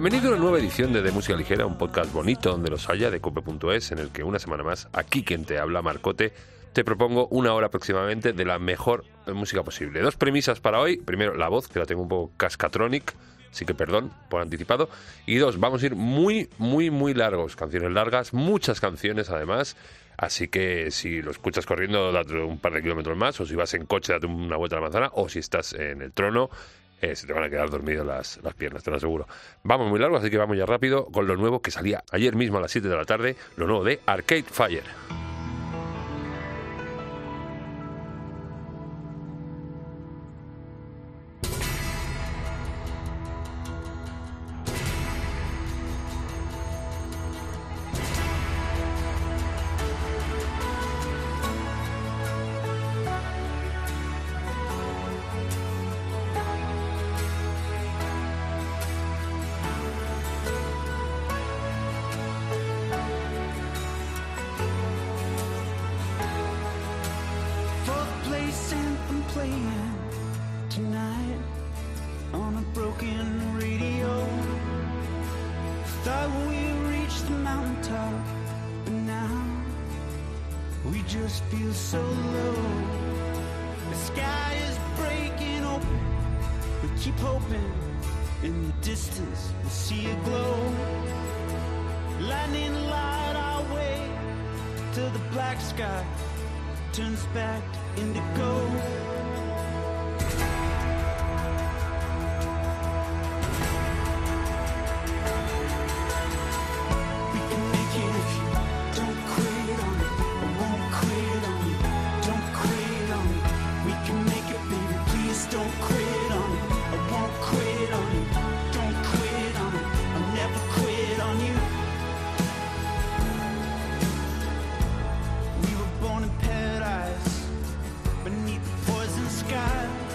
Bienvenido a una nueva edición de De Música Ligera, un podcast bonito donde los haya de cope.es, en el que una semana más, aquí quien te habla, Marcote, te propongo una hora aproximadamente de la mejor música posible. Dos premisas para hoy. Primero, la voz, que la tengo un poco cascatronic, así que perdón por anticipado. Y dos, vamos a ir muy, muy, muy largos. Canciones largas, muchas canciones además. Así que si lo escuchas corriendo, date un par de kilómetros más, o si vas en coche, date una vuelta a la manzana, o si estás en el trono, eh, se te van a quedar dormidos las, las piernas, te lo aseguro. Vamos muy largo, así que vamos ya rápido con lo nuevo que salía ayer mismo a las 7 de la tarde, lo nuevo de Arcade Fire. beneath the poison sky.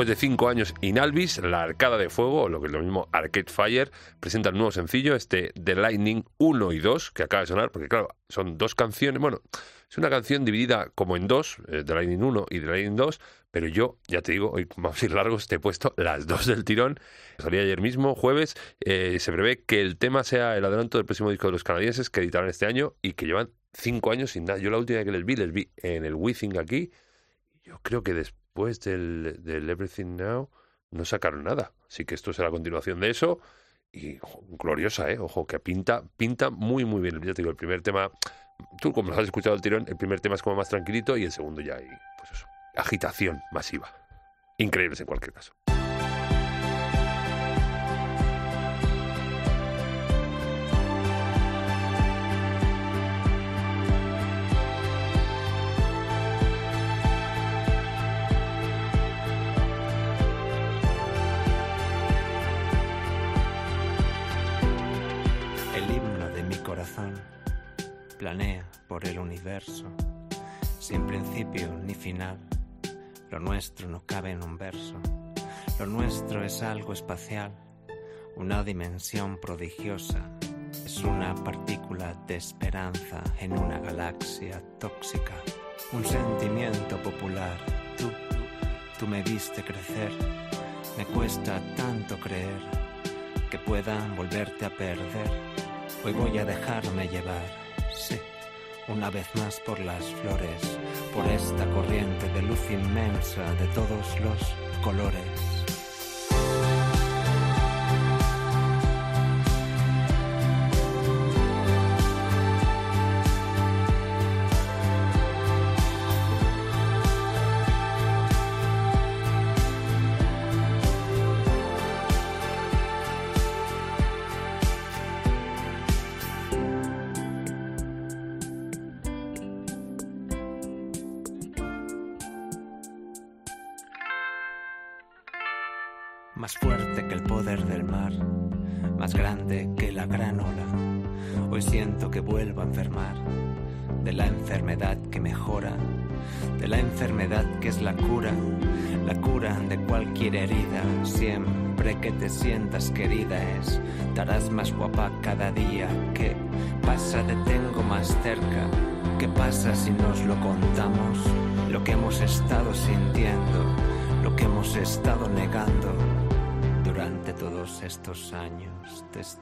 Después de cinco años, Inalvis, la Arcada de Fuego, lo que es lo mismo Arcade Fire, presenta el nuevo sencillo, este The Lightning 1 y 2, que acaba de sonar, porque claro, son dos canciones, bueno, es una canción dividida como en dos, eh, The Lightning 1 y The Lightning 2, pero yo, ya te digo, hoy vamos a largos, te he puesto las dos del tirón. Salía ayer mismo, jueves, eh, se prevé que el tema sea el adelanto del próximo disco de los canadienses que editarán este año y que llevan cinco años sin nada. Yo la última vez que les vi, les vi en el Withing aquí, yo creo que después del, del Everything Now no sacaron nada. Así que esto será la continuación de eso. Y gloriosa, ¿eh? Ojo, que pinta, pinta muy, muy bien. Ya te digo, el primer tema, tú como lo has escuchado el tirón, el primer tema es como más tranquilito y el segundo ya hay, pues eso, agitación masiva. Increíbles en cualquier caso. Planea por el universo, sin principio ni final. Lo nuestro no cabe en un verso, lo nuestro es algo espacial, una dimensión prodigiosa. Es una partícula de esperanza en una galaxia tóxica, un sentimiento popular. Tú, tú me viste crecer, me cuesta tanto creer que puedan volverte a perder. Hoy voy a dejarme llevar, sí, una vez más por las flores, por esta corriente de luz inmensa de todos los colores.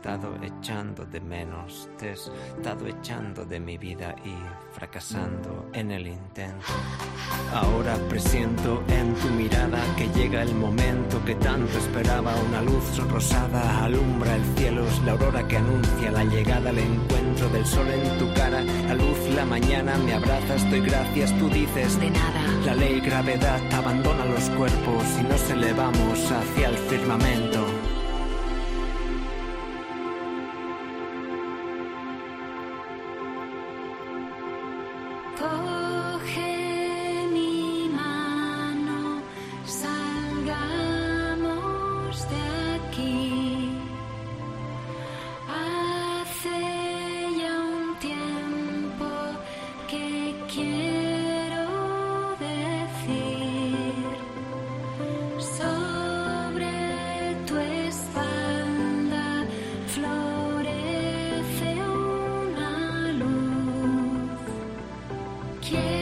Estado echando de menos, te he estado echando de mi vida y fracasando en el intento. Ahora presiento en tu mirada que llega el momento que tanto esperaba. Una luz rosada alumbra el cielo, es la aurora que anuncia la llegada, el encuentro del sol en tu cara. La luz, la mañana me abrazas, doy gracias, tú dices De nada. la ley gravedad abandona los cuerpos y nos elevamos hacia el firmamento. care.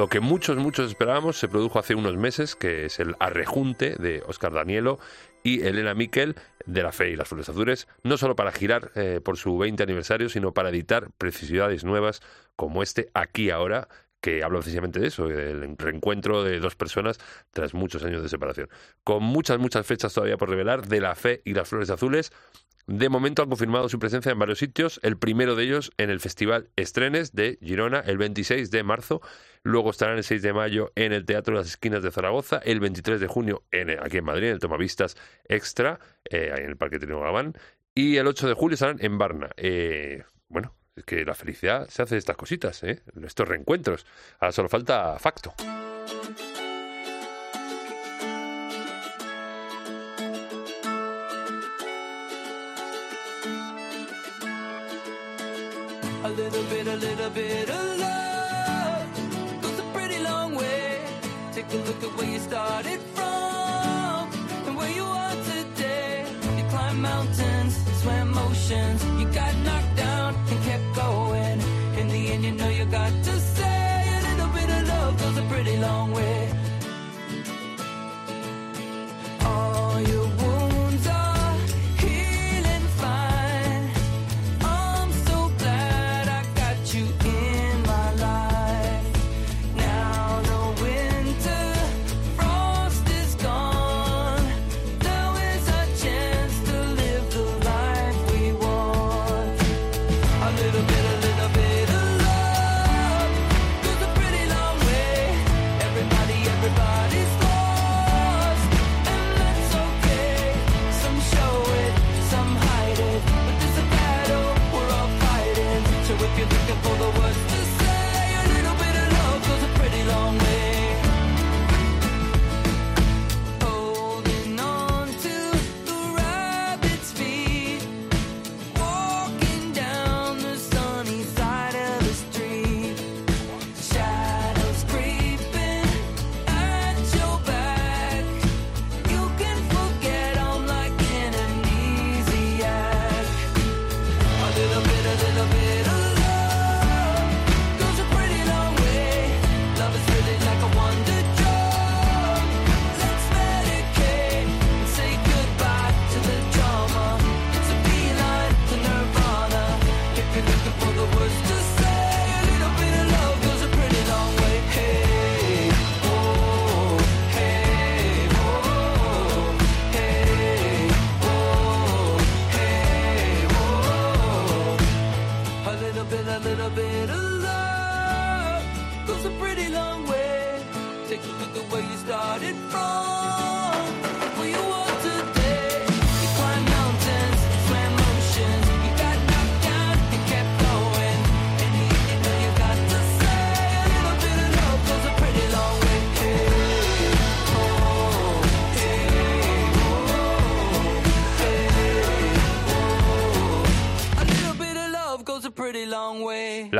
Lo que muchos, muchos esperábamos se produjo hace unos meses, que es el arrejunte de Oscar Danielo y Elena Miquel de La Fe y las Flores Azules, no solo para girar eh, por su 20 aniversario, sino para editar precisidades nuevas como este Aquí Ahora, que habla precisamente de eso, del reencuentro de dos personas tras muchos años de separación. Con muchas, muchas fechas todavía por revelar de La Fe y las Flores Azules, de momento han confirmado su presencia en varios sitios, el primero de ellos en el Festival Estrenes de Girona el 26 de marzo, luego estarán el 6 de mayo en el Teatro de las Esquinas de Zaragoza, el 23 de junio en, aquí en Madrid, en el Tomavistas Extra, eh, en el Parque Trino Gabán, y el 8 de julio estarán en Varna. Eh, bueno, es que la felicidad se hace de estas cositas, ¿eh? estos reencuentros. Ahora solo falta facto. Take a look at where you started from and where you are today. You climbed mountains, swam oceans, you got knocked down and kept going. In the end, you know you got to say a little bit of love goes a pretty long way.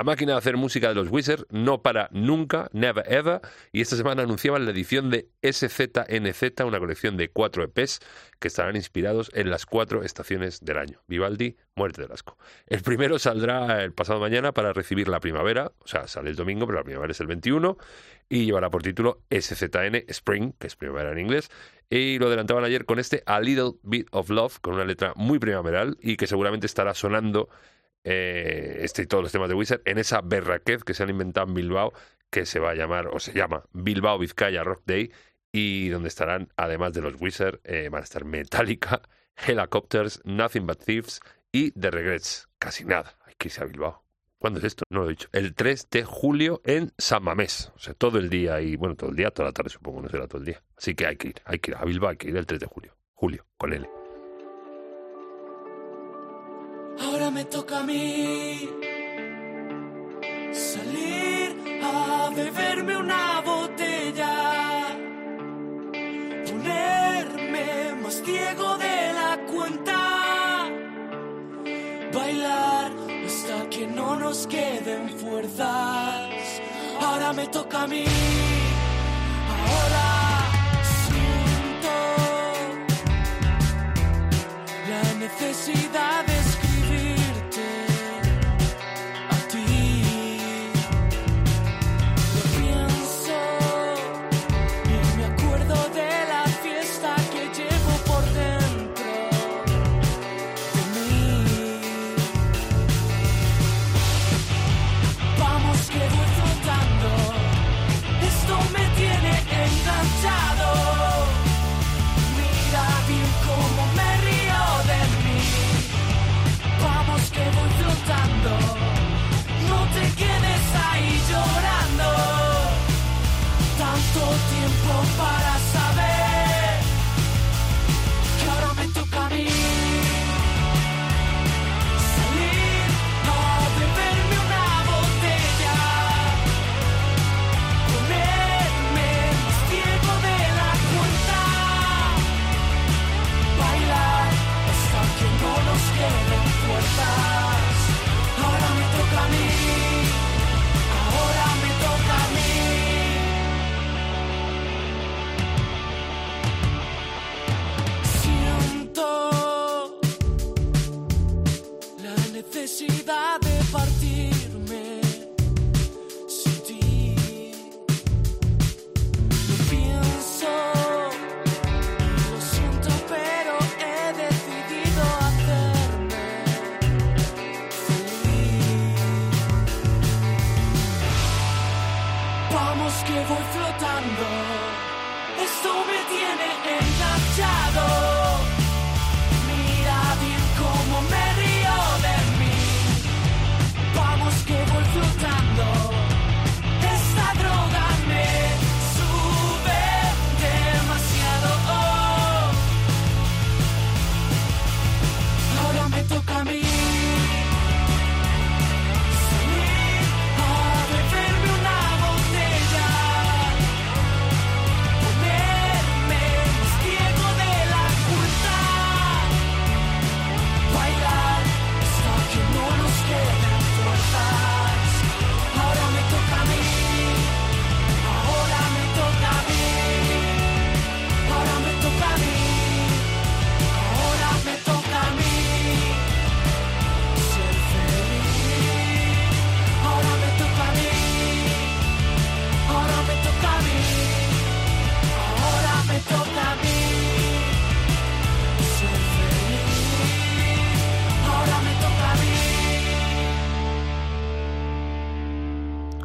La máquina de hacer música de los Wizards no para nunca, never ever, y esta semana anunciaban la edición de SZNZ, una colección de cuatro EPs que estarán inspirados en las cuatro estaciones del año. Vivaldi, Muerte del Asco. El primero saldrá el pasado mañana para recibir la primavera, o sea, sale el domingo, pero la primavera es el 21, y llevará por título SZN Spring, que es primavera en inglés, y lo adelantaban ayer con este A Little Bit of Love, con una letra muy primaveral y que seguramente estará sonando eh, este y todos los temas de Wizard en esa berraquez que se han inventado en Bilbao, que se va a llamar, o se llama Bilbao Vizcaya Rock Day, y donde estarán, además de los Wizard, eh, van a estar Metallica, Helicopters, Nothing But Thieves y The Regrets. Casi nada, hay que irse a Bilbao. ¿Cuándo es esto? No lo he dicho. El 3 de julio en San Mamés. O sea, todo el día y, bueno, todo el día, toda la tarde supongo, no será todo el día. Así que hay que ir, hay que ir a Bilbao, hay que ir el 3 de julio. Julio, con L. Ahora me toca a mí salir a beberme una botella, ponerme más ciego de la cuenta, bailar hasta que no nos queden fuerzas. Ahora me toca a mí. Ahora siento la necesidad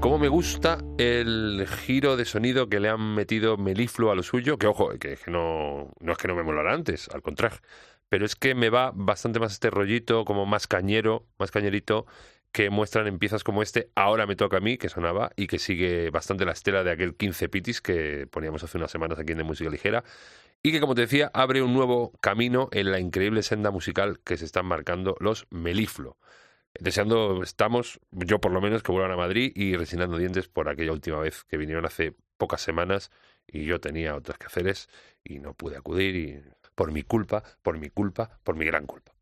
me gusta el giro de sonido que le han metido Melifluo a lo suyo, que ojo, que, que no, no es que no me molara antes, al contrario, pero es que me va bastante más este rollito, como más cañero, más cañerito, que muestran en piezas como este, Ahora me toca a mí, que sonaba, y que sigue bastante la estela de aquel 15 pitis que poníamos hace unas semanas aquí en De Música Ligera, y que, como te decía, abre un nuevo camino en la increíble senda musical que se están marcando los Melifluo. Deseando estamos, yo por lo menos, que vuelvan a Madrid y resinando dientes por aquella última vez que vinieron hace pocas semanas y yo tenía otras quehaceres y no pude acudir y por mi culpa, por mi culpa, por mi gran culpa.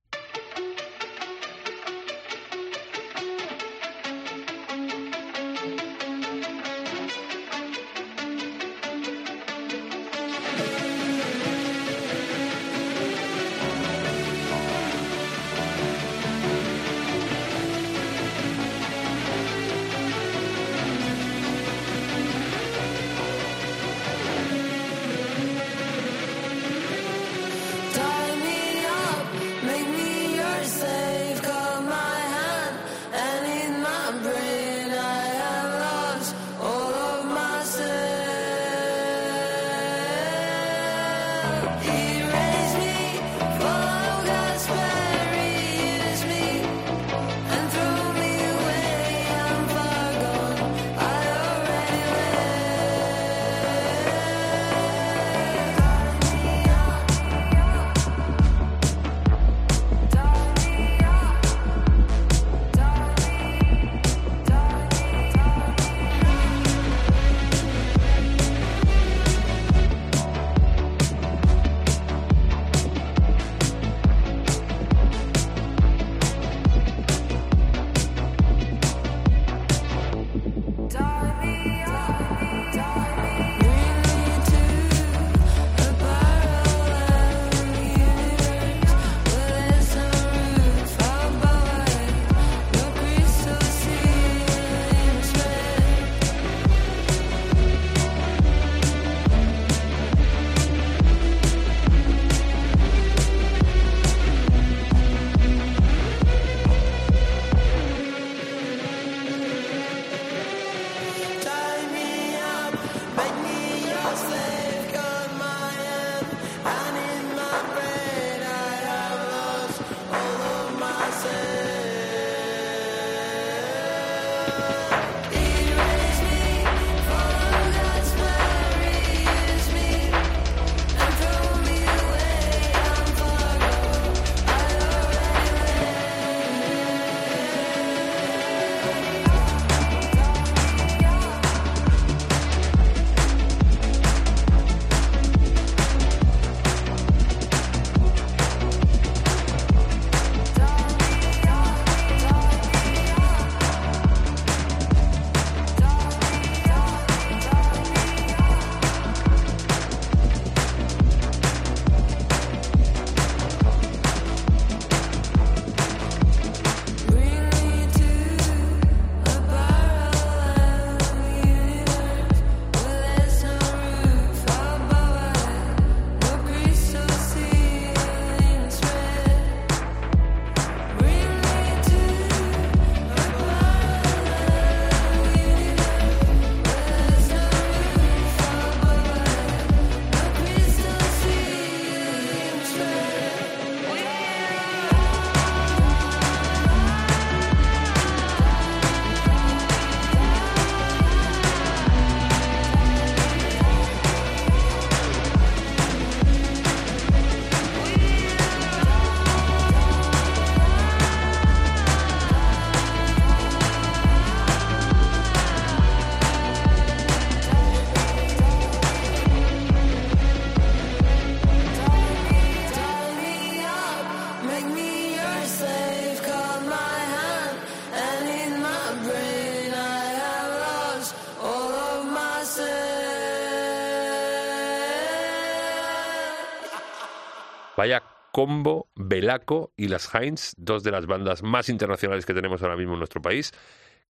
Combo, Belaco y las Heinz, dos de las bandas más internacionales que tenemos ahora mismo en nuestro país,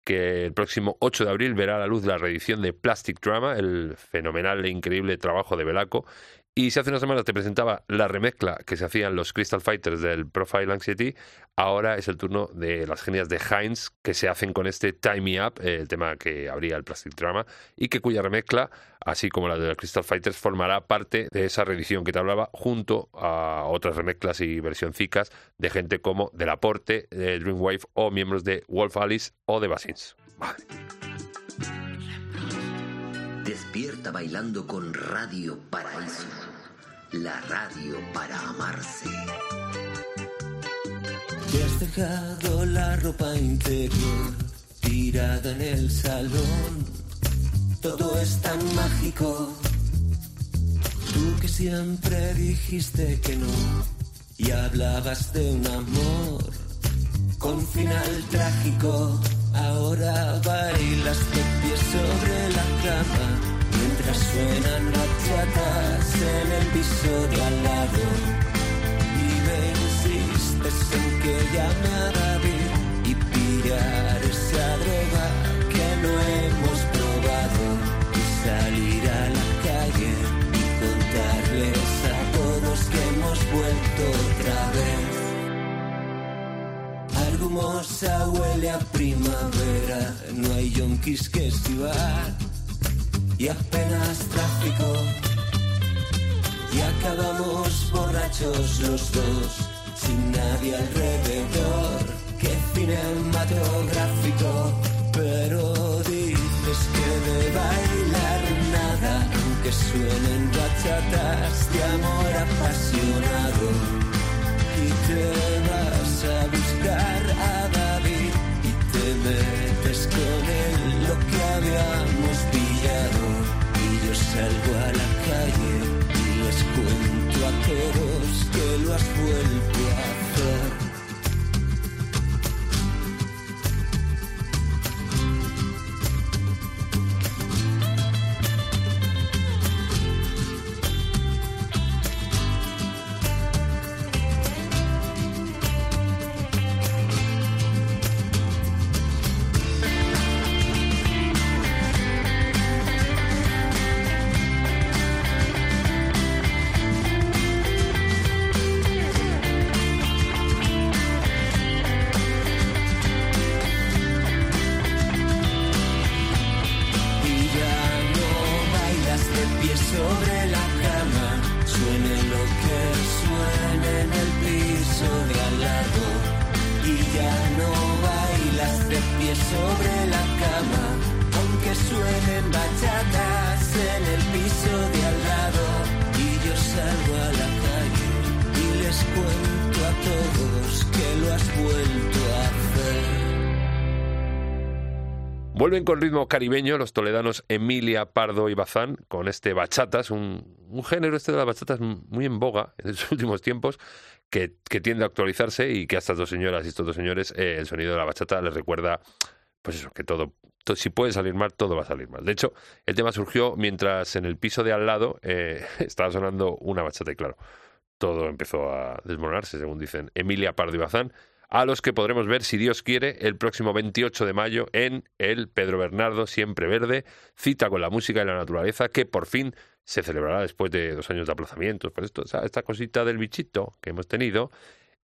que el próximo 8 de abril verá a la luz la reedición de Plastic Drama, el fenomenal e increíble trabajo de Belaco, Y si hace una semana te presentaba la remezcla que se hacían los Crystal Fighters del Profile Anxiety, ahora es el turno de las genias de Heinz que se hacen con este Time Me Up, el tema que abría el Plastic Drama, y que cuya remezcla, así como la de los Crystal Fighters, formará parte de esa reedición que te hablaba, junto a otras remezclas y versioncicas de gente como Del Aporte, de Dreamwave o miembros de Wolf Alice o de Basins. Vale. Despierta bailando con Radio Paraíso. La radio para amarse. Te has dejado la ropa interior tirada en el salón. Todo es tan mágico. Tú que siempre dijiste que no y hablabas de un amor con final trágico. Ahora bailas de pie sobre la cama mientras suenan bachatas en el piso de al lado. En que llame a David y pillar esa droga que no hemos probado y salir a la calle y contarles a todos que hemos vuelto otra vez. Argumosa huele a primavera, no hay yonkis que esquivar y apenas tráfico. Y acabamos borrachos los dos, sin nadie alrededor. Qué cinematográfico, pero dices que de bailar nada, aunque suenen bachatas de amor apasionado. Y te vas a buscar a David y te metes con él lo que habíamos pillado. Y yo salgo a la calle y les cuento a todos que lo has vuelto a hacer. Sobre la cama. Aunque suenen bachatas en el piso de al lado. Y yo salgo a la calle y les cuento a todos que lo has vuelto a hacer. Vuelven con ritmo caribeño los toledanos Emilia Pardo y Bazán con este bachatas, un, un género este de las bachatas muy en boga en los últimos tiempos, que, tiende a actualizarse y que a estas dos señoras y estos dos señores eh, el sonido de la bachata les recuerda, pues eso, que todo, to- si puede salir mal, todo va a salir mal. De hecho, el tema surgió mientras en el piso de al lado eh, estaba sonando una bachata y claro, todo empezó a desmoronarse, según dicen Emilia Pardo y Bazán, a los que podremos ver, si Dios quiere, el próximo 28 de mayo en el Pedro Bernardo Siempre Verde, cita con la música y la naturaleza, que por fin se celebrará después de dos años de aplazamientos. Por esto, esa- esta cosita del bichito que hemos tenido.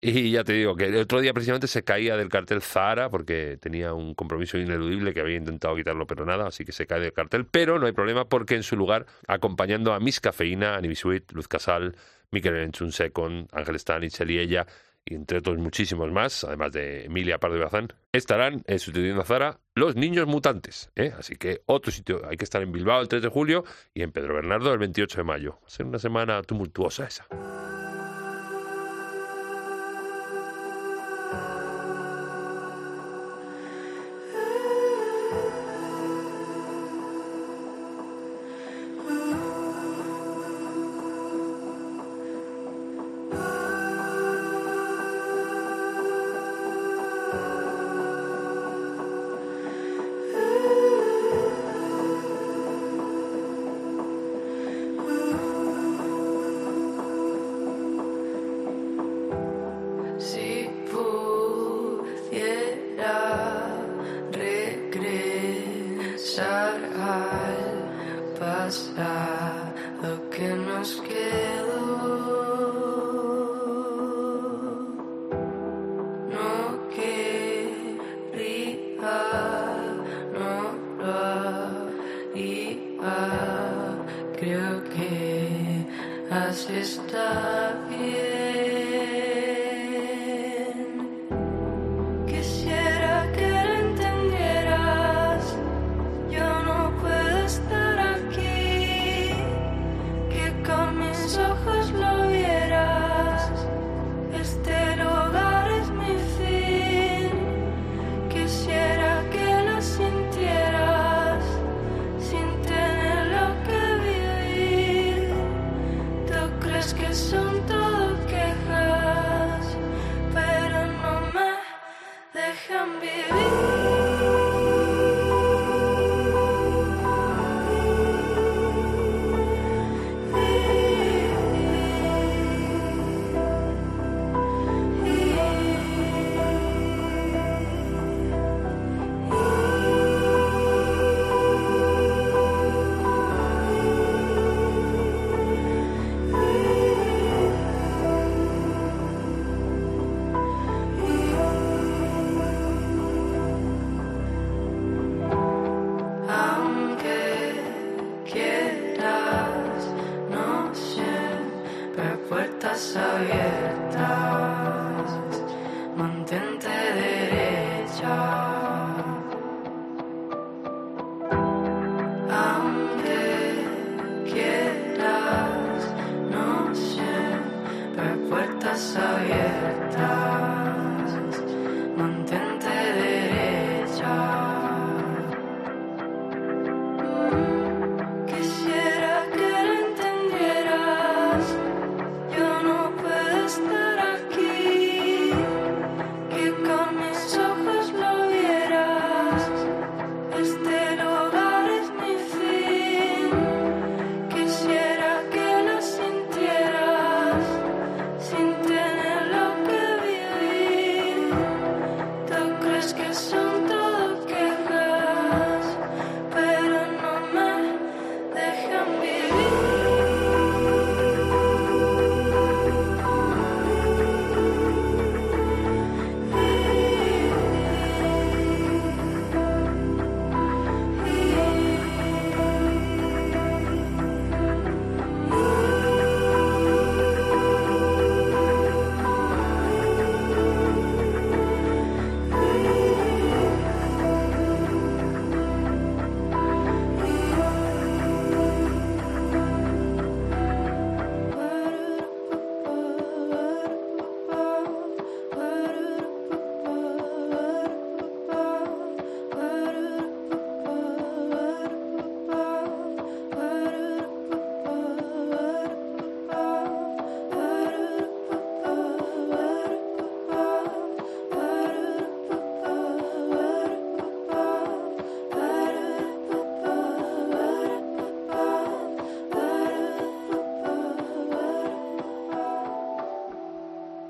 Y ya te digo que el otro día precisamente se caía del cartel Zahara porque tenía un compromiso ineludible que había intentado quitarlo, pero nada, así que se cae del cartel. Pero no hay problema porque en su lugar, acompañando a Miss Cafeína, Anibisuit, Luz Casal, Miquel Enchun Secon, Ángel Stanich, Eliella entre otros muchísimos más, además de Emilia Pardo Bazán, estarán eh, sustituyendo a Zara los niños mutantes. ¿eh? Así que otro sitio, hay que estar en Bilbao el 3 de julio y en Pedro Bernardo el 28 de mayo. Va a ser una semana tumultuosa esa.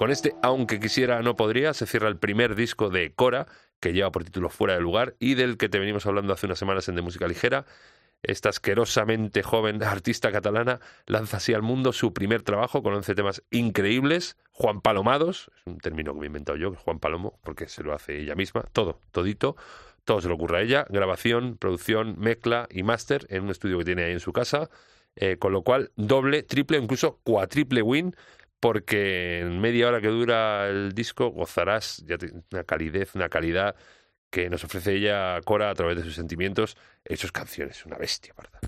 Con este Aunque quisiera no podría se cierra el primer disco de Cora, que lleva por título Fuera de lugar y del que te venimos hablando hace unas semanas en De Música Ligera. Esta asquerosamente joven artista catalana lanza así al mundo su primer trabajo con 11 temas increíbles, Juan Palomados, un término que me he inventado yo, Juan Palomo, porque se lo hace ella misma, todo, todito, todo se le ocurre a ella, grabación, producción, mezcla y máster en un estudio que tiene ahí en su casa, eh, con lo cual doble, triple, incluso cuatriple win, porque en media hora que dura el disco gozarás ya una calidez, una calidad que nos ofrece ella Cora a través de sus sentimientos hechos canciones, una bestia, parda.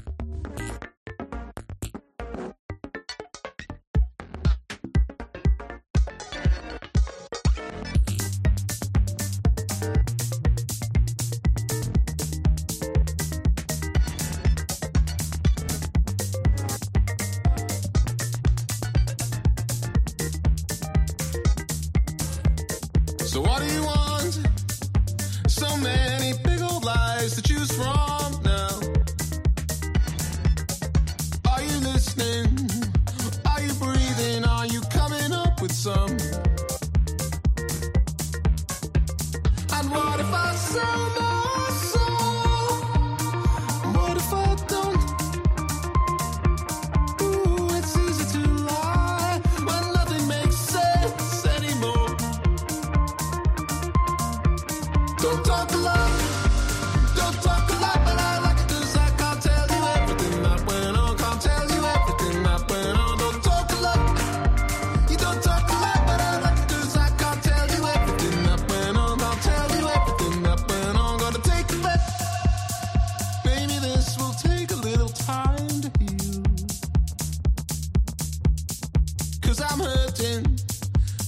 cause I'm hurting.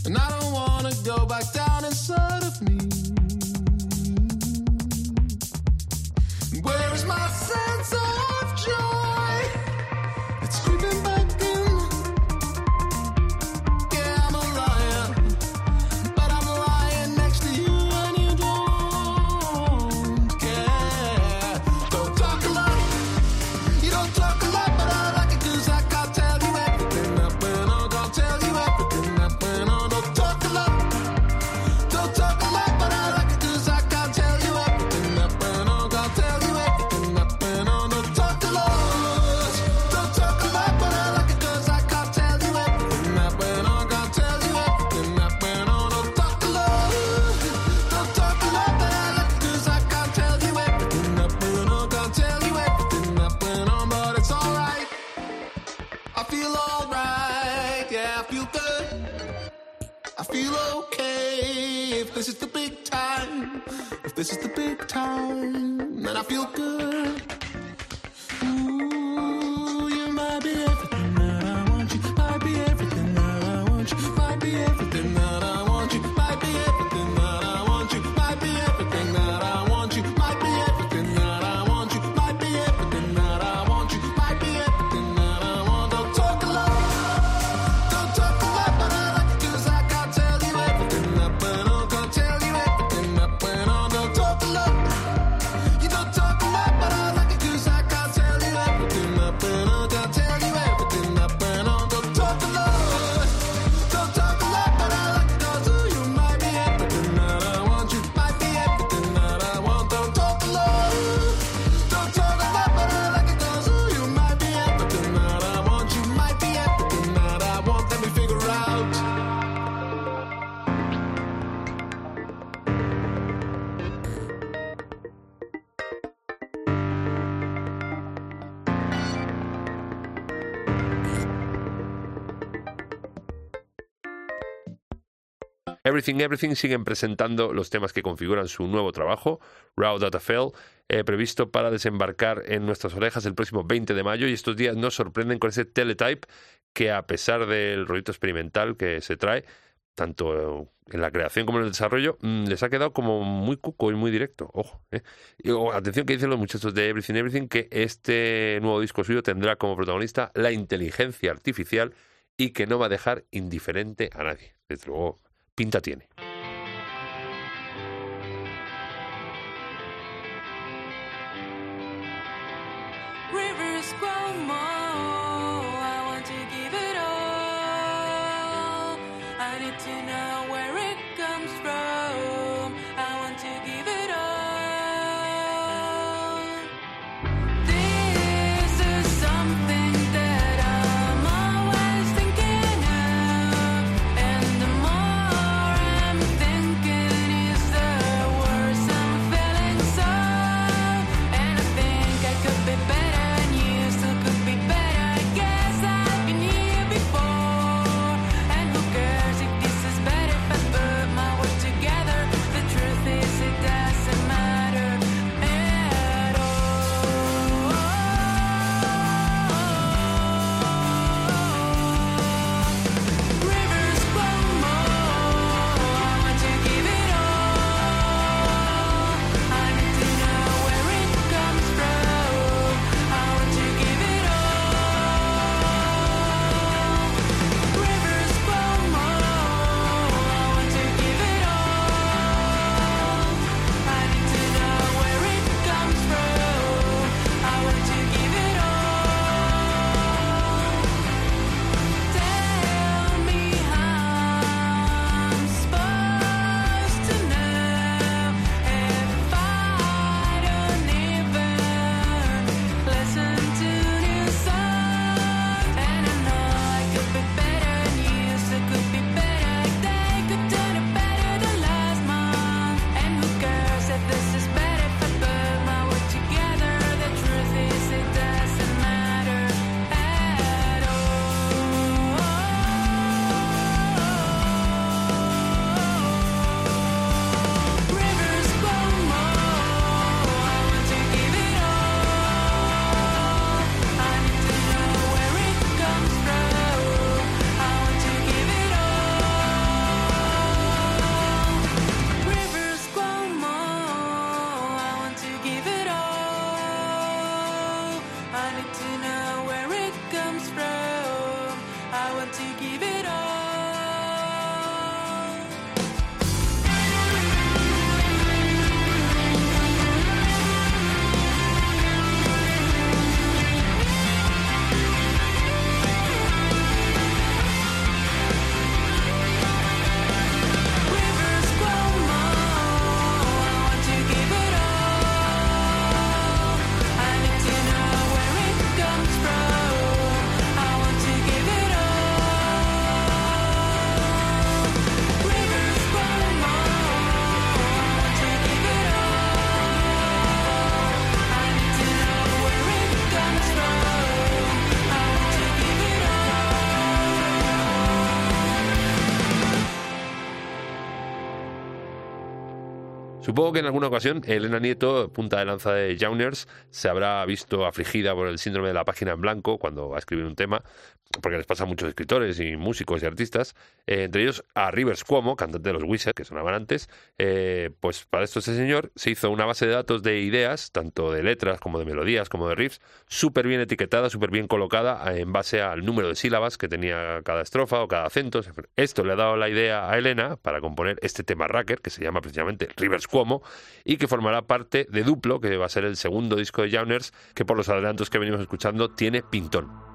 And I don't wanna go back down inside of me. Everything Everything siguen presentando los temas que configuran su nuevo trabajo, Raw Data Fell, eh, previsto para desembarcar en nuestras orejas el próximo 20 de mayo y estos días nos sorprenden con ese teletype que a pesar del rollito experimental que se trae, tanto en la creación como en el desarrollo, mm, les ha quedado como muy cuco y muy directo. Ojo. Eh. Y, oh, atención que dicen los muchachos de Everything Everything que este nuevo disco suyo tendrá como protagonista la inteligencia artificial y que no va a dejar indiferente a nadie. Desde luego, pinta tiene. Supongo que en alguna ocasión Elena Nieto, punta de lanza de Jauners, se habrá visto afligida por el síndrome de la página en blanco cuando va a escribir un tema, porque les pasa a muchos escritores y músicos y artistas, eh, entre ellos a Rivers Cuomo, cantante de los Wizards, que sonaban antes, eh, pues para esto este señor se hizo una base de datos de ideas, tanto de letras como de melodías, como de riffs, súper bien etiquetada, súper bien colocada eh, en base al número de sílabas que tenía cada estrofa o cada acento. Esto le ha dado la idea a Elena para componer este tema Racker, que se llama precisamente Rivers Cuomo, y que formará parte de Duplo, que va a ser el segundo disco de Jauners, que por los adelantos que venimos escuchando tiene pintón.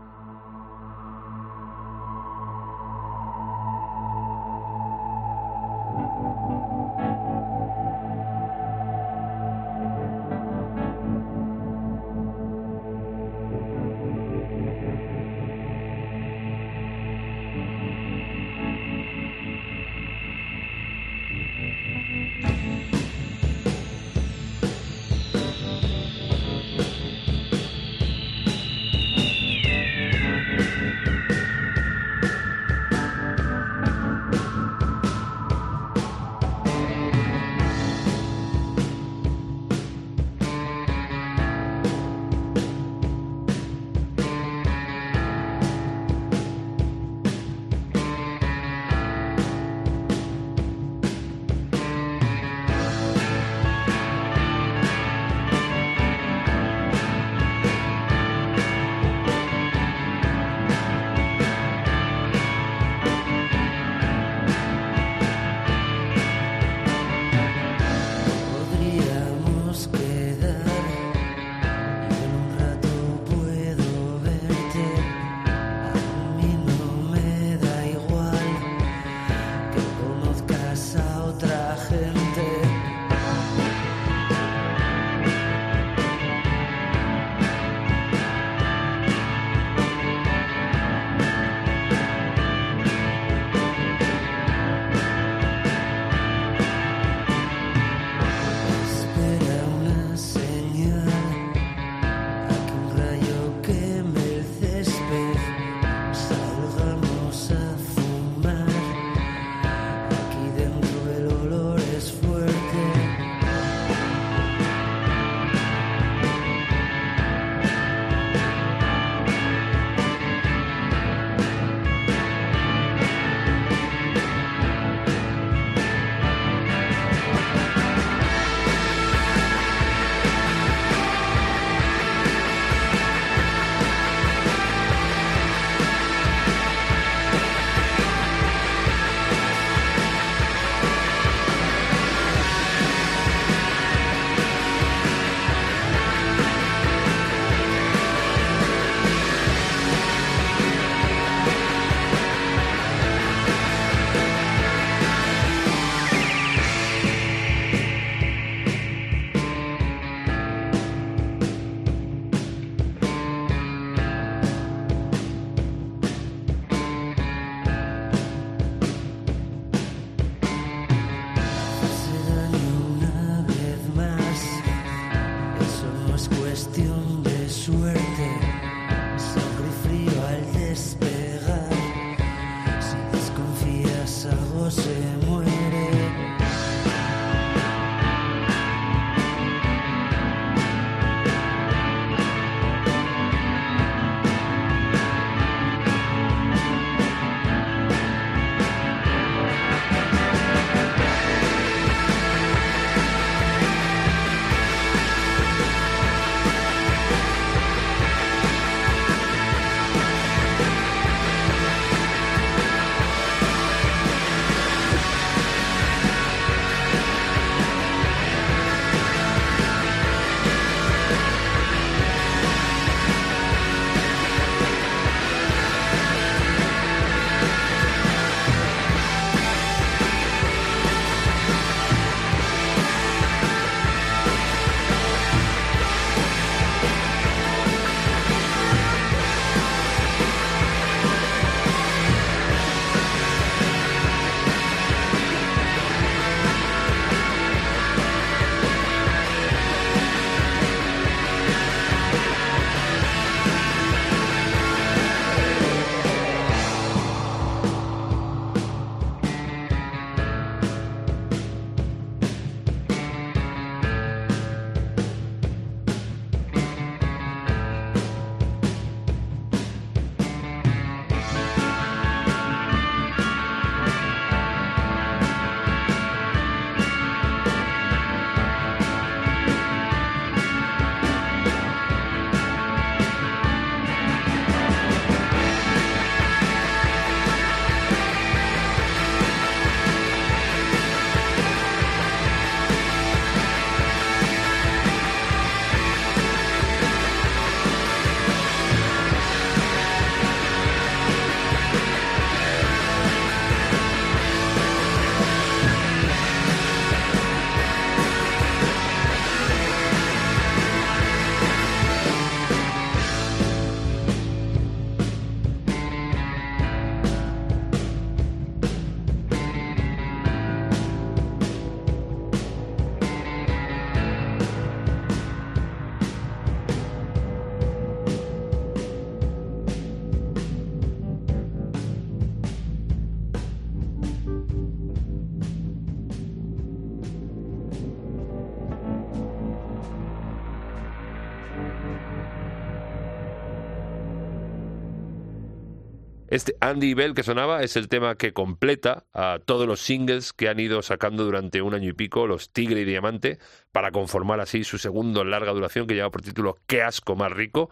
Andy Bell que sonaba es el tema que completa a todos los singles que han ido sacando durante un año y pico los Tigre y Diamante para conformar así su segundo larga duración que lleva por título Qué asco más rico.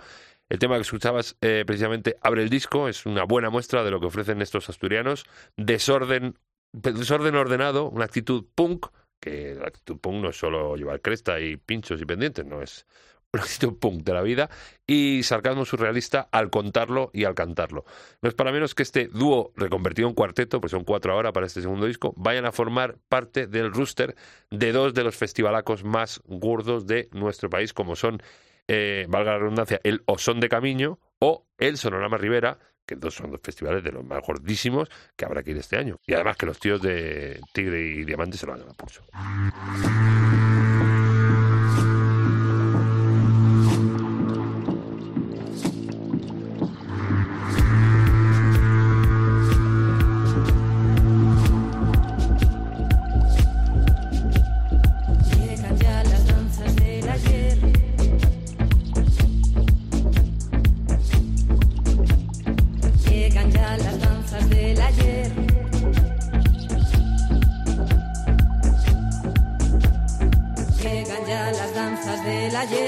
El tema que escuchabas eh, precisamente abre el disco, es una buena muestra de lo que ofrecen estos asturianos. Desorden, desorden ordenado, una actitud punk, que la actitud punk no es solo llevar cresta y pinchos y pendientes, no es una actitud punk de la vida, y sarcasmo surrealista al contarlo y al cantarlo. No es para menos que este dúo reconvertido en cuarteto, pues son cuatro ahora para este segundo disco, vayan a formar parte del rooster de dos de los festivalacos más gordos de nuestro país, como son eh, valga la redundancia, el Osón de Camiño o el Sonorama Rivera, que dos son dos festivales de los más gordísimos que habrá que ir este año. Y además que los tíos de Tigre y Diamante se lo van a pulso.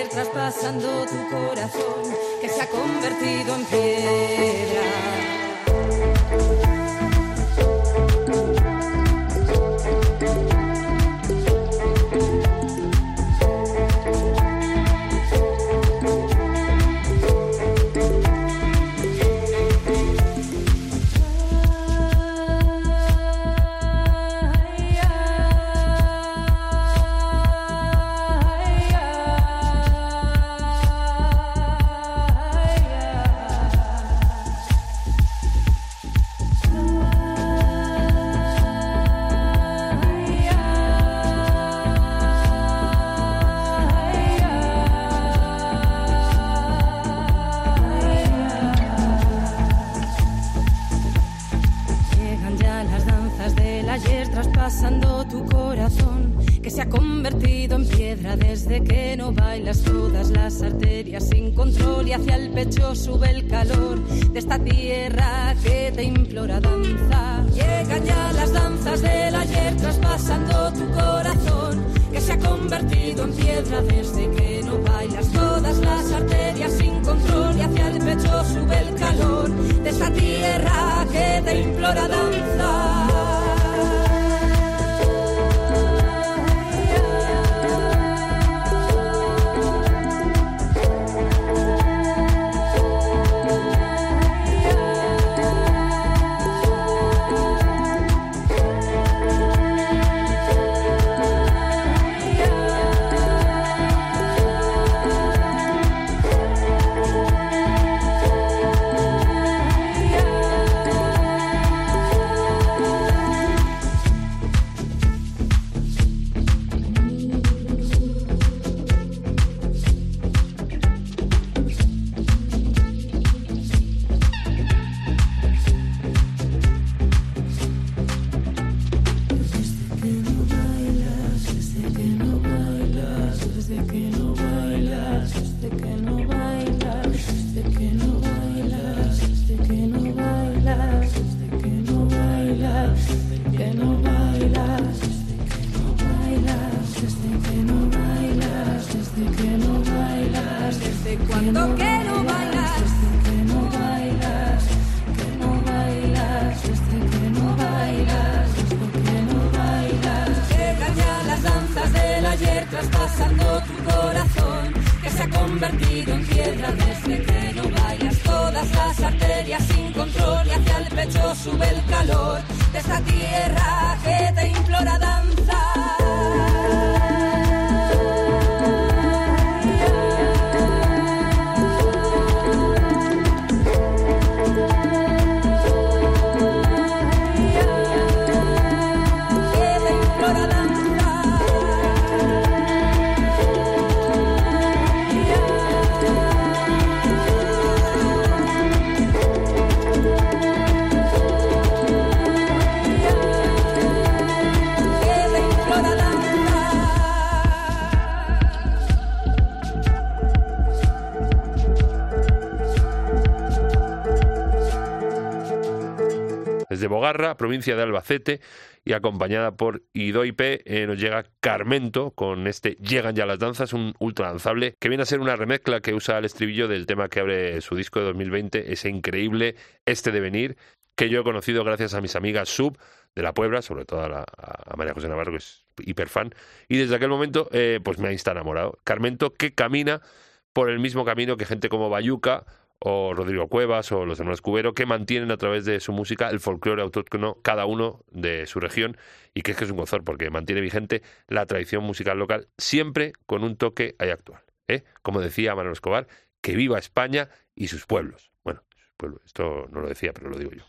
Ayer traspasando tu corazón que se ha convertido en piedra. Sin control y hacia el pecho sube el calor de esta tierra que te implora danza. Llegan ya las danzas del ayer traspasando tu corazón que se ha convertido en piedra desde que no bailas todas las arterias sin control y hacia el pecho sube el calor de esta tierra que te implora danza. Provincia de Albacete, y acompañada por Idoipe, eh, nos llega Carmento con este Llegan ya las danzas, un ultra lanzable que viene a ser una remezcla que usa el estribillo del tema que abre su disco de 2020, ese increíble Este de Venir, que yo he conocido gracias a mis amigas Sub de la Puebla, sobre todo a, la- María José Navarro, que es hiperfan, y desde aquel momento eh, pues me ha enamorado. Carmento que camina por el mismo camino que gente como Bayuca o Rodrigo Cuevas o los hermanos Cubero, que mantienen a través de su música el folclore autóctono, cada uno de su región, y que es que es un gozor, porque mantiene vigente la tradición musical local, siempre con un toque ahí actual. ¿eh? Como decía Manuel Escobar, que viva España y sus pueblos. Bueno, sus pueblos, esto no lo decía, pero lo digo yo.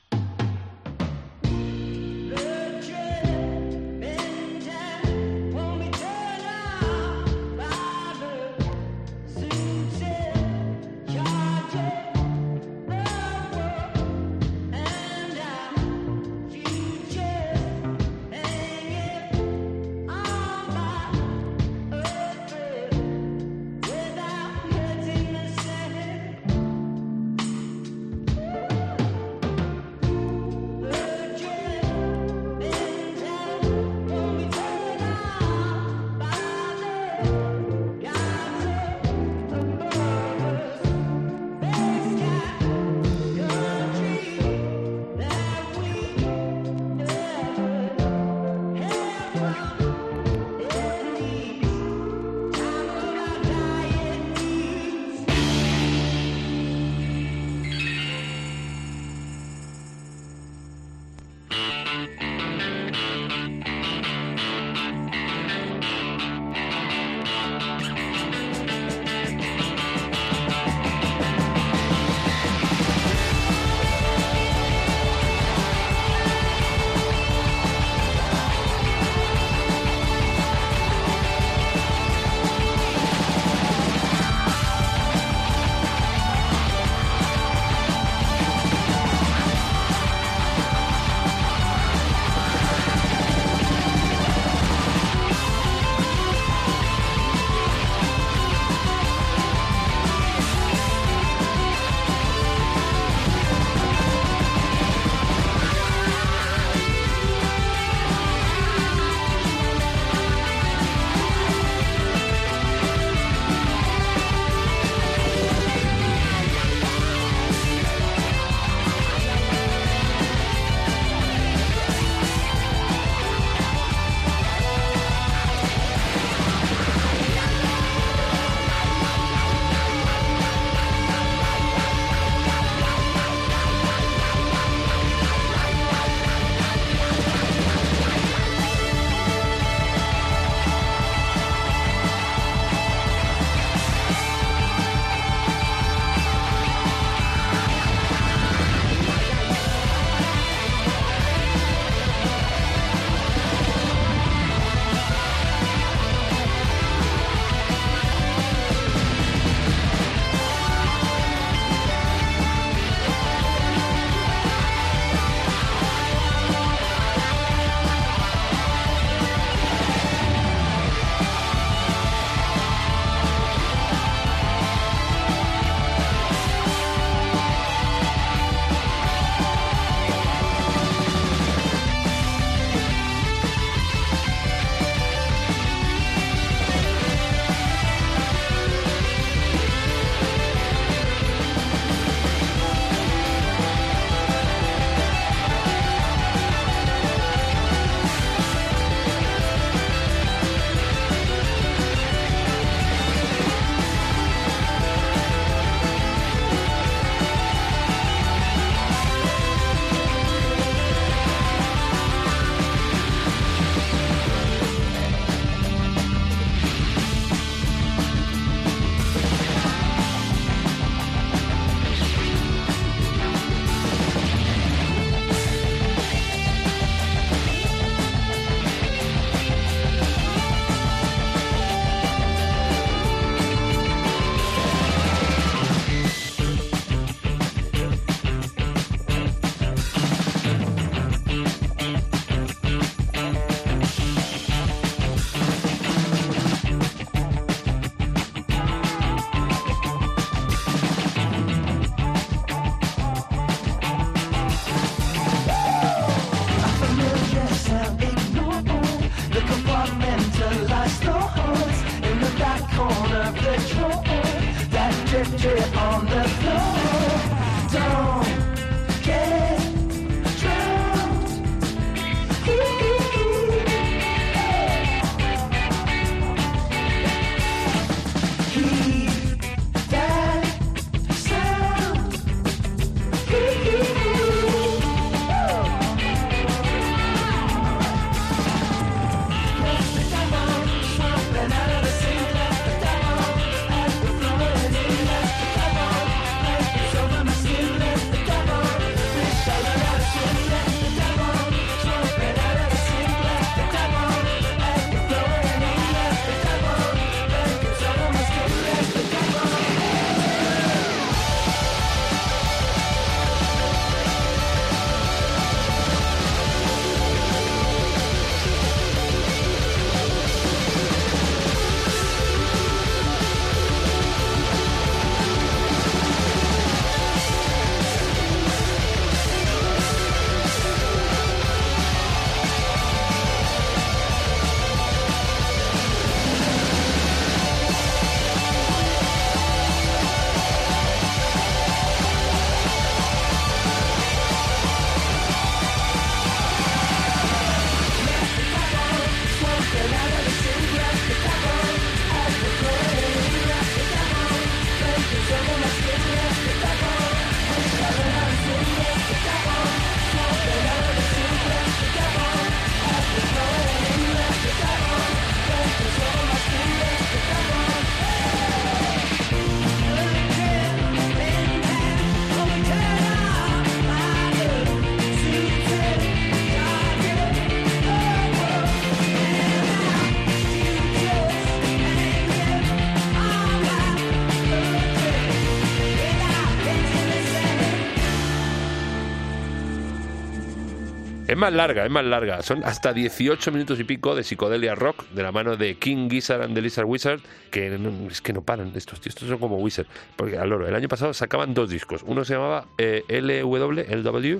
Es más larga, es más larga. Son hasta 18 minutos y pico de psicodelia rock de la mano de King Gizzard and the Lizard Wizard, que es que no paran estos tíos, estos son como Wizard. Porque al loro, el año pasado sacaban dos discos. Uno se llamaba eh, LW,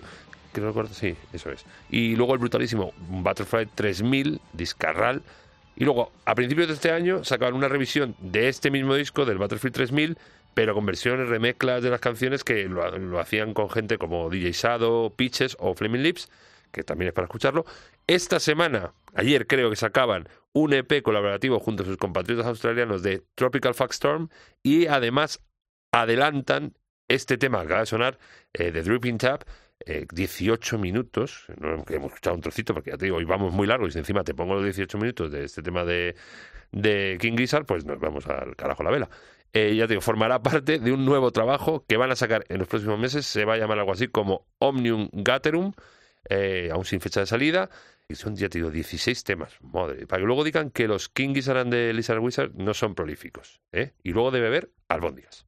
que no recuerdo, sí, eso es. Y luego el brutalísimo Butterfly 3000, Discarral. Y luego, a principios de este año, sacaban una revisión de este mismo disco, del Battlefield 3000, pero con versiones, remezclas de las canciones que lo hacían con gente como DJ Sado, Pitches o Flaming Lips, que también es para escucharlo. Esta semana, ayer creo que sacaban un EP colaborativo junto a sus compatriotas australianos de Tropical Fuck Storm y además adelantan este tema que acaba de sonar eh, de Dripping Tap, eh, 18 minutos, no hemos escuchado un trocito porque ya te digo, hoy vamos muy largos y encima te pongo los 18 minutos de este tema de, de King Gizzard, pues nos vamos al carajo la vela. Eh, ya te digo, formará parte de un nuevo trabajo que van a sacar en los próximos meses, se va a llamar algo así como Omnium Gatherum, eh, aún sin fecha de salida, y son, ya te digo, 16 temas, madre, para que luego digan que los King Gizzard and the Lizard Wizard no son prolíficos, ¿eh? y luego debe haber albóndigas.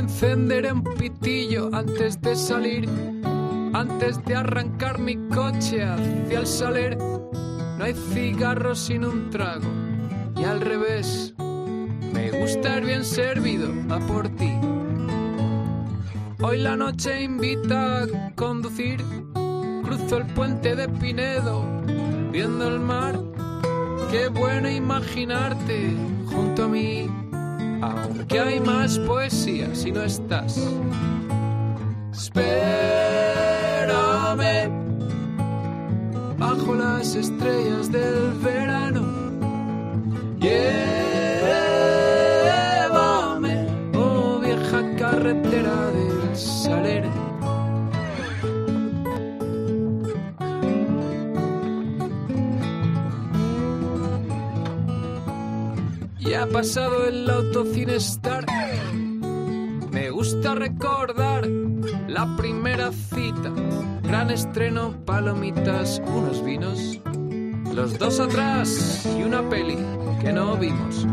Encenderé un pitillo antes de salir, antes de arrancar mi coche hacia el saler. No hay cigarros sin un trago, y al revés, me gusta ir bien servido a por ti. Hoy la noche invita a conducir, cruzo el puente de Pinedo, viendo el mar. Qué bueno imaginarte junto a mí. Aunque hay más poesía si no estás. Espérame bajo las estrellas del verano. Llévame, oh vieja carretera del saler. Pasado el autocine Star. Me gusta recordar la primera cita. Gran estreno, palomitas, unos vinos. Los dos atrás y una peli que no vimos.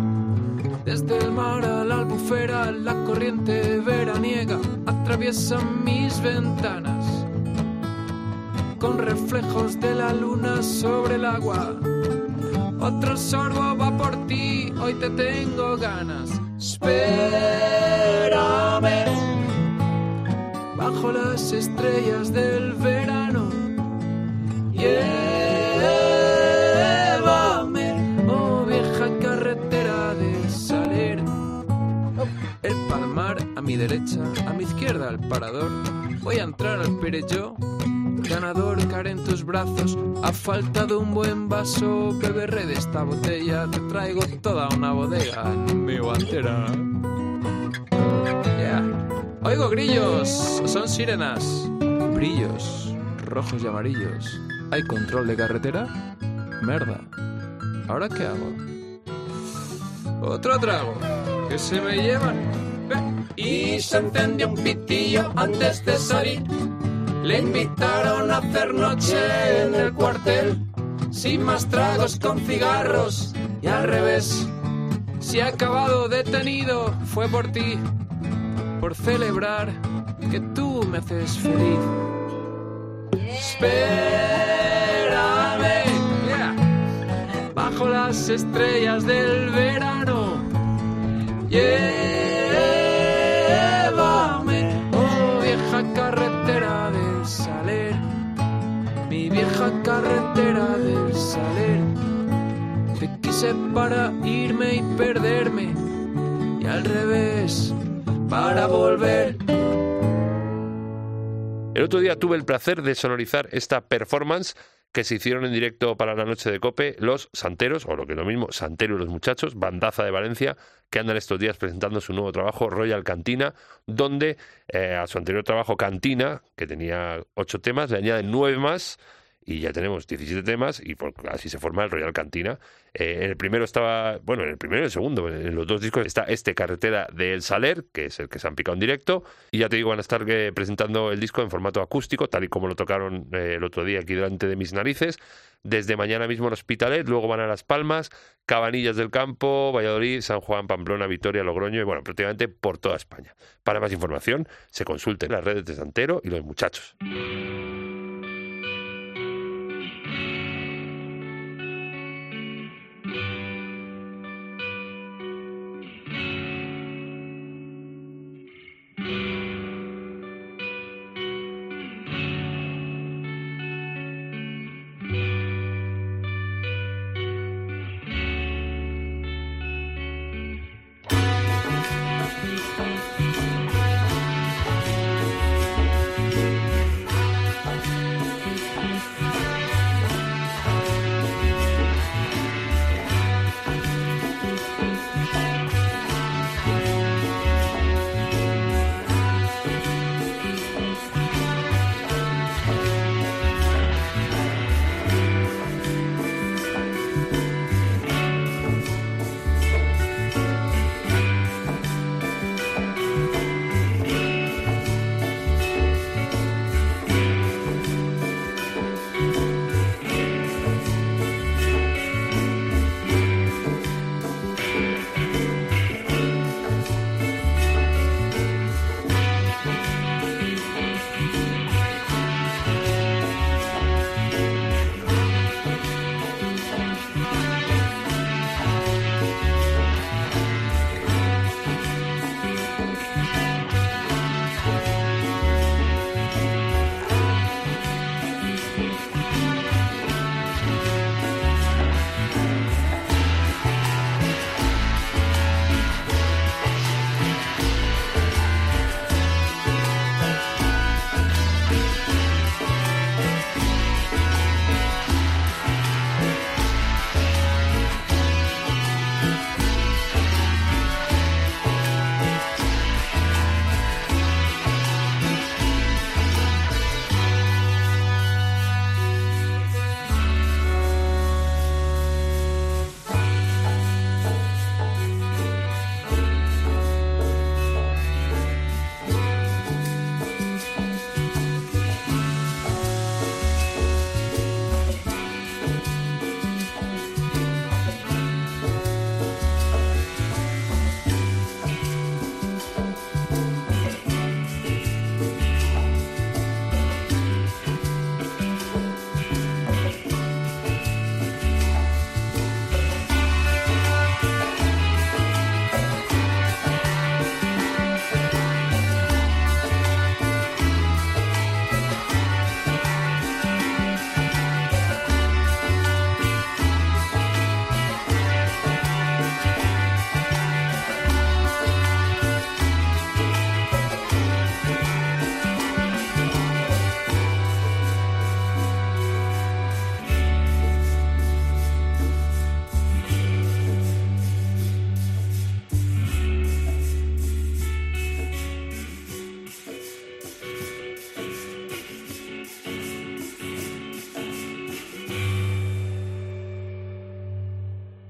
Desde el mar a la albufera, la corriente veraniega atraviesa mis ventanas. Con reflejos de la luna sobre el agua Otro sorbo va por ti, hoy te tengo ganas. Espérame. Bajo las estrellas del verano. Llévame, oh vieja carretera de salir. El palmar a mi derecha, a mi izquierda el parador. Voy a entrar al Perelló. Ganador, caer en tus brazos. Ha faltado un buen vaso. Beberé de esta botella. Te traigo toda una bodega en mi guantera. Oigo grillos. Son sirenas. Brillos. Rojos y amarillos. ¿Hay control de carretera? Merda. ¿Ahora qué hago? Otro trago. Que se me llevan. Y se encendió un pitillo antes de salir. Le invitaron a hacer noche en el cuartel. Sin más tragos con cigarros. Y al revés. Si ha acabado detenido, fue por ti. Por celebrar que tú me haces feliz. Espérame. Bajo las estrellas del verano. Vieja carretera del saler. Te quise para irme y perderme, y al revés, para volver. El otro día tuve el placer de sonorizar esta performance que se hicieron en directo para la noche de Cope los Santeros, o lo que es lo mismo, Santero y los muchachos, bandaza de Valencia, que andan estos días presentando su nuevo trabajo, Royal Cantina, donde eh, a su anterior trabajo Cantina, que tenía ocho temas, le añaden nueve más y ya tenemos 17 temas y así se forma el Royal Cantina. Eh, en el primero estaba, bueno, en el primero y el segundo, en los dos discos está este Carretera de El Saler, que es el que se han picado en directo, y ya te digo, van a estar eh, presentando el disco en formato acústico, tal y como lo tocaron eh, el otro día aquí delante de mis narices. Desde mañana mismo en Hospitalet, luego van a Las Palmas, Cabanillas del Campo, Valladolid, San Juan, Pamplona, Vitoria, Logroño y bueno, prácticamente por toda España. Para más información, se consulten las redes de Santero y los muchachos.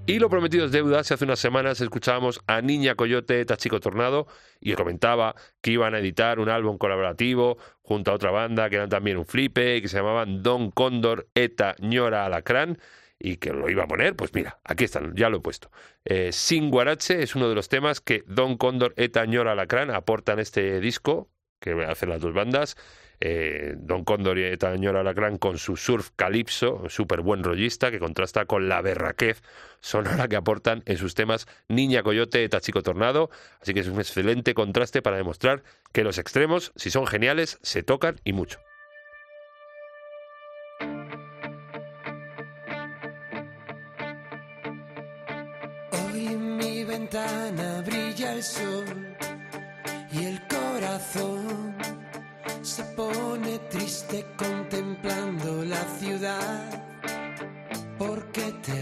Y lo prometido es deuda. Hace unas semanas escuchábamos a Niña Coyote, Tachico Tornado, y comentaba que iban a editar un álbum colaborativo junto a otra banda que eran también un flipe y que se llamaban Don Cóndor, Eta, Ñora, Alacrán y que lo iba a poner, pues mira, aquí están, ya lo he puesto. Eh, Sin Guarache es uno de los temas que Don Cóndor, Eta, Ñora, Alacrán aportan este disco que hacen las dos bandas. Eh, Don y Ñora, Alacrán con su surf calipso, súper buen rollista, que contrasta con la berraquez sonora que aportan en sus temas Niña Coyote, Eta Chico Tornado. Así que es un excelente contraste para demostrar que los extremos, si son geniales, se tocan y mucho.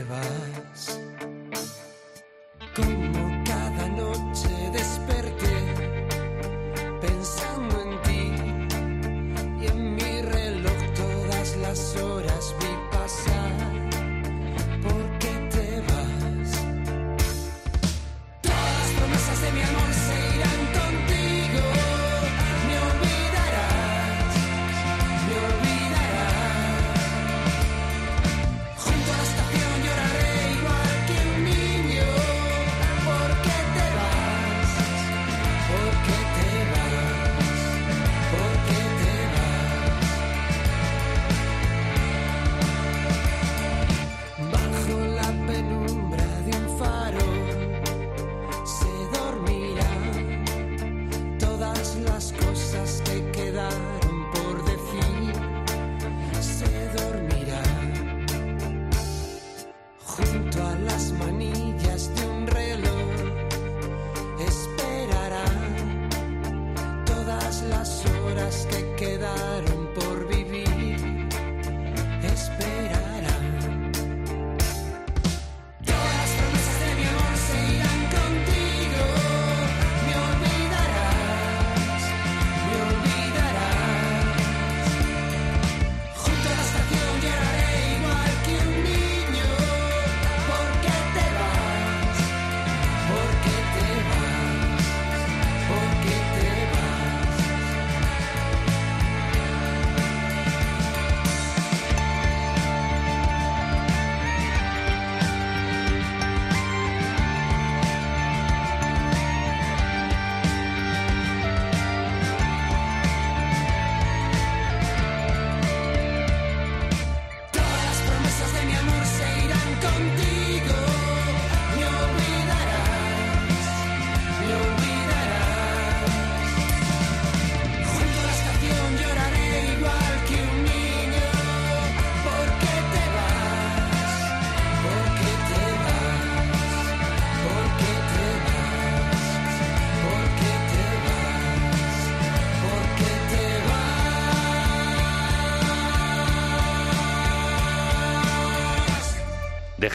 Qué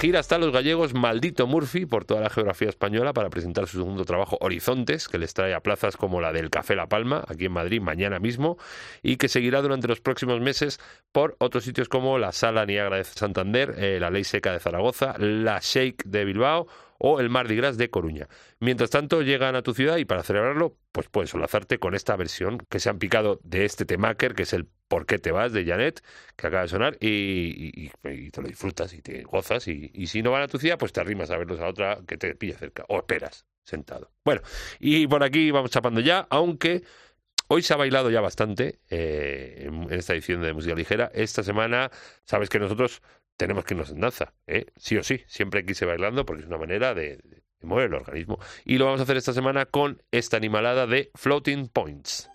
gira están los gallegos Maldito Murphy por toda la geografía española para presentar su segundo trabajo Horizontes, que les trae a plazas como la del Café La Palma, aquí en Madrid, mañana mismo, y que seguirá durante los próximos meses por otros sitios como la Sala Niagara de Santander, eh, la Ley Seca de Zaragoza, la Shake de Bilbao o el Mardi Gras de Coruña. Mientras tanto, llegan a tu ciudad y para celebrarlo, pues puedes solazarte con esta versión que se han picado de este temaker, que es el ¿Por qué te vas? de Janet, que acaba de sonar, y, te lo disfrutas y te gozas. Y, si no van a tu ciudad, pues te arrimas a verlos a otra que te pilla cerca, o esperas sentado. Bueno, y por aquí vamos chapando ya, aunque Hoy se ha bailado ya bastante eh, en esta edición de Música Ligera. Esta semana, sabes que nosotros tenemos que irnos en danza, ¿eh? sí o sí. Siempre quise bailando porque es una manera de, de mover el organismo. Y lo vamos a hacer esta semana con esta animalada de Floating Points.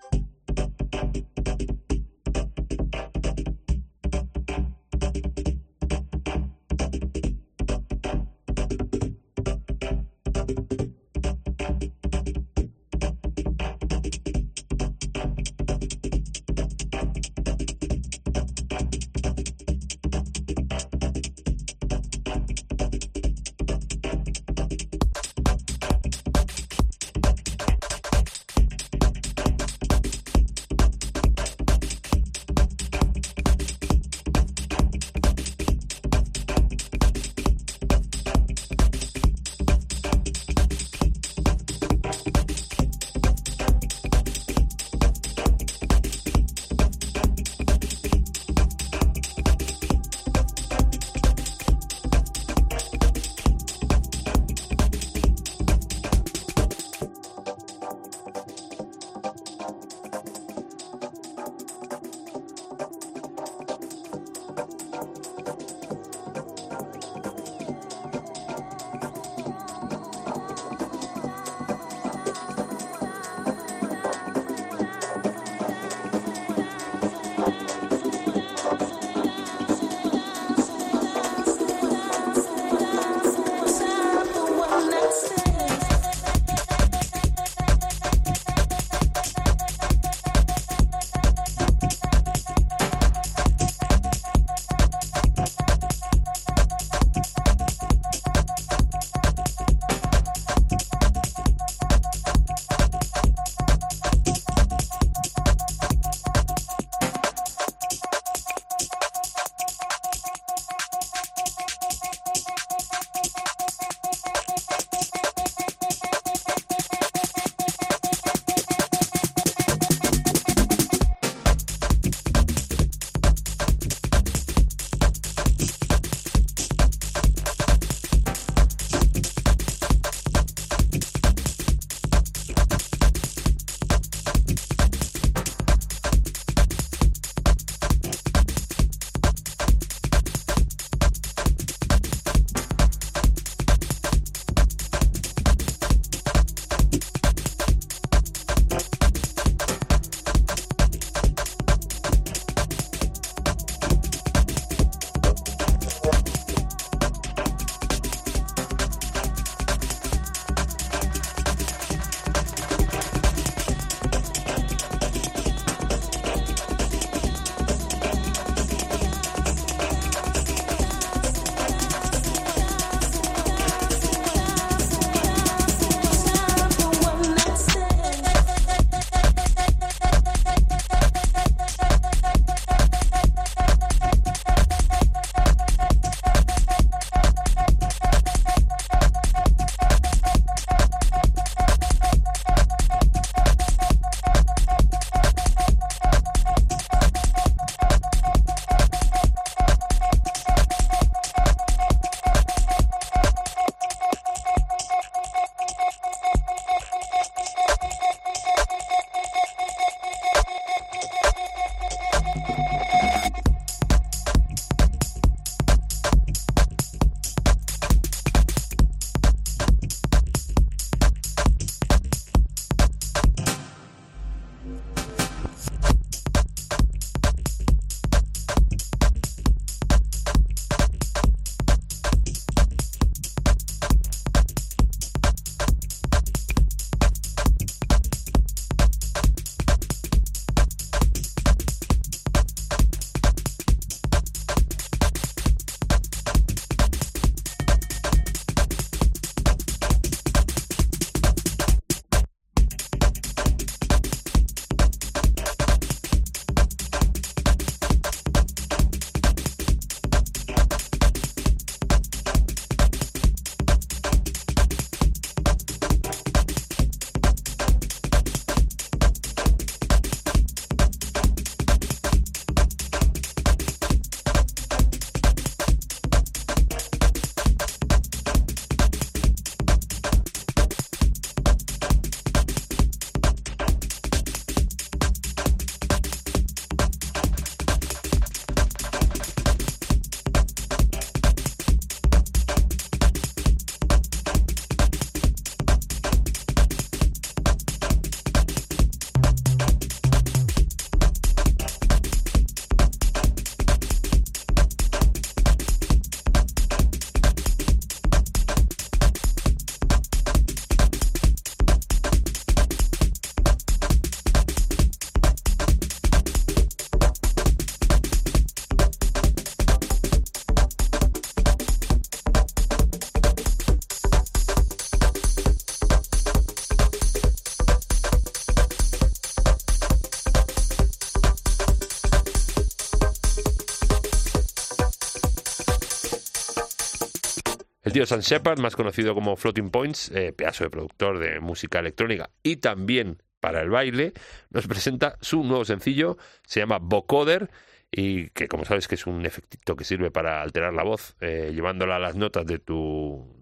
Tío Sam Shepard, más conocido como Floating Points, eh, pedazo de productor de música electrónica y también para el baile, nos presenta su nuevo sencillo, se llama Vocoder y que como sabes que es un efectito que sirve para alterar la voz, eh, llevándola a las notas de tu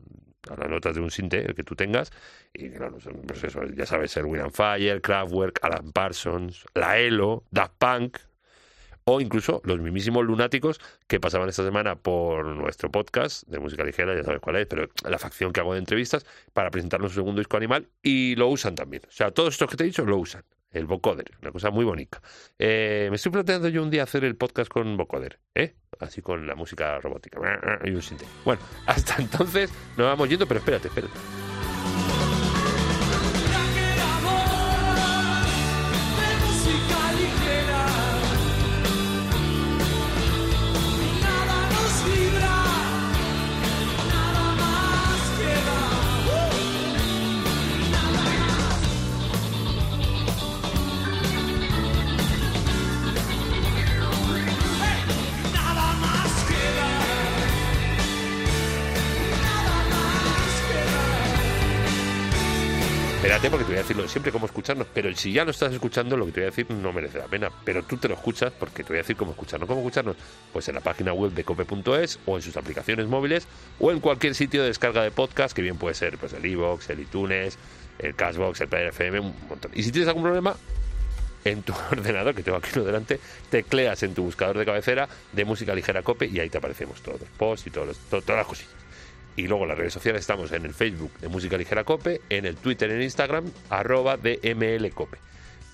a las notas de un sinte el que tú tengas. Y claro, pues eso, ya sabes, Erwin and Fire, Kraftwerk, Alan Parsons, La Elo, Daft Punk o incluso los mismísimos lunáticos que pasaban esta semana por nuestro podcast de música ligera, ya sabes cuál es, pero la facción que hago de entrevistas para presentarnos su segundo disco animal y lo usan también. O sea, todos estos que te he dicho lo usan. El vocoder, una cosa muy bonita. Eh, me estoy planteando yo un día hacer el podcast con vocoder, ¿eh? Así con la música robótica y un. Bueno, hasta entonces nos vamos yendo, pero espérate, espérate. Escucharnos, pero si ya lo estás escuchando, lo que te voy a decir no merece la pena. Pero tú te lo escuchas porque te voy a decir cómo escucharnos. ¿Cómo escucharnos? Pues en la página web de cope.es o en sus aplicaciones móviles o en cualquier sitio de descarga de podcast, que bien puede ser pues el iVoox, el iTunes, el Cashbox, el Player FM, un montón. Y si tienes algún problema, en tu ordenador, que tengo aquí uno delante, tecleas en tu buscador de cabecera de música ligera cope y ahí te aparecemos todos los posts y todos los- to- todas las cosillas. Y luego las redes sociales estamos en el Facebook de Música Ligera Cope, en el Twitter en Instagram, arroba DML Cope.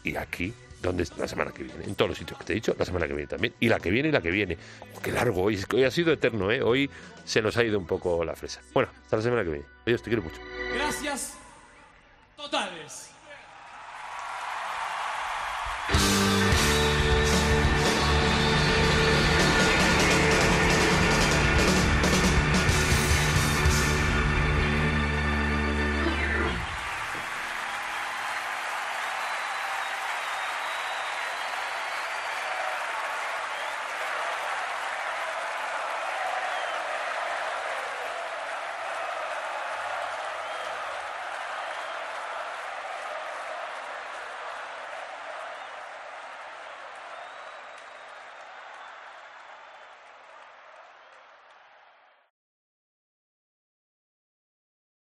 Y aquí, donde la semana que viene, en todos los sitios que te he dicho, la semana que viene también. Y la que viene y la que viene. Oh, qué largo hoy, hoy ha sido eterno, ¿eh? Hoy se nos ha ido un poco la fresa. Bueno, hasta la semana que viene. Adiós, te quiero mucho. Gracias totales.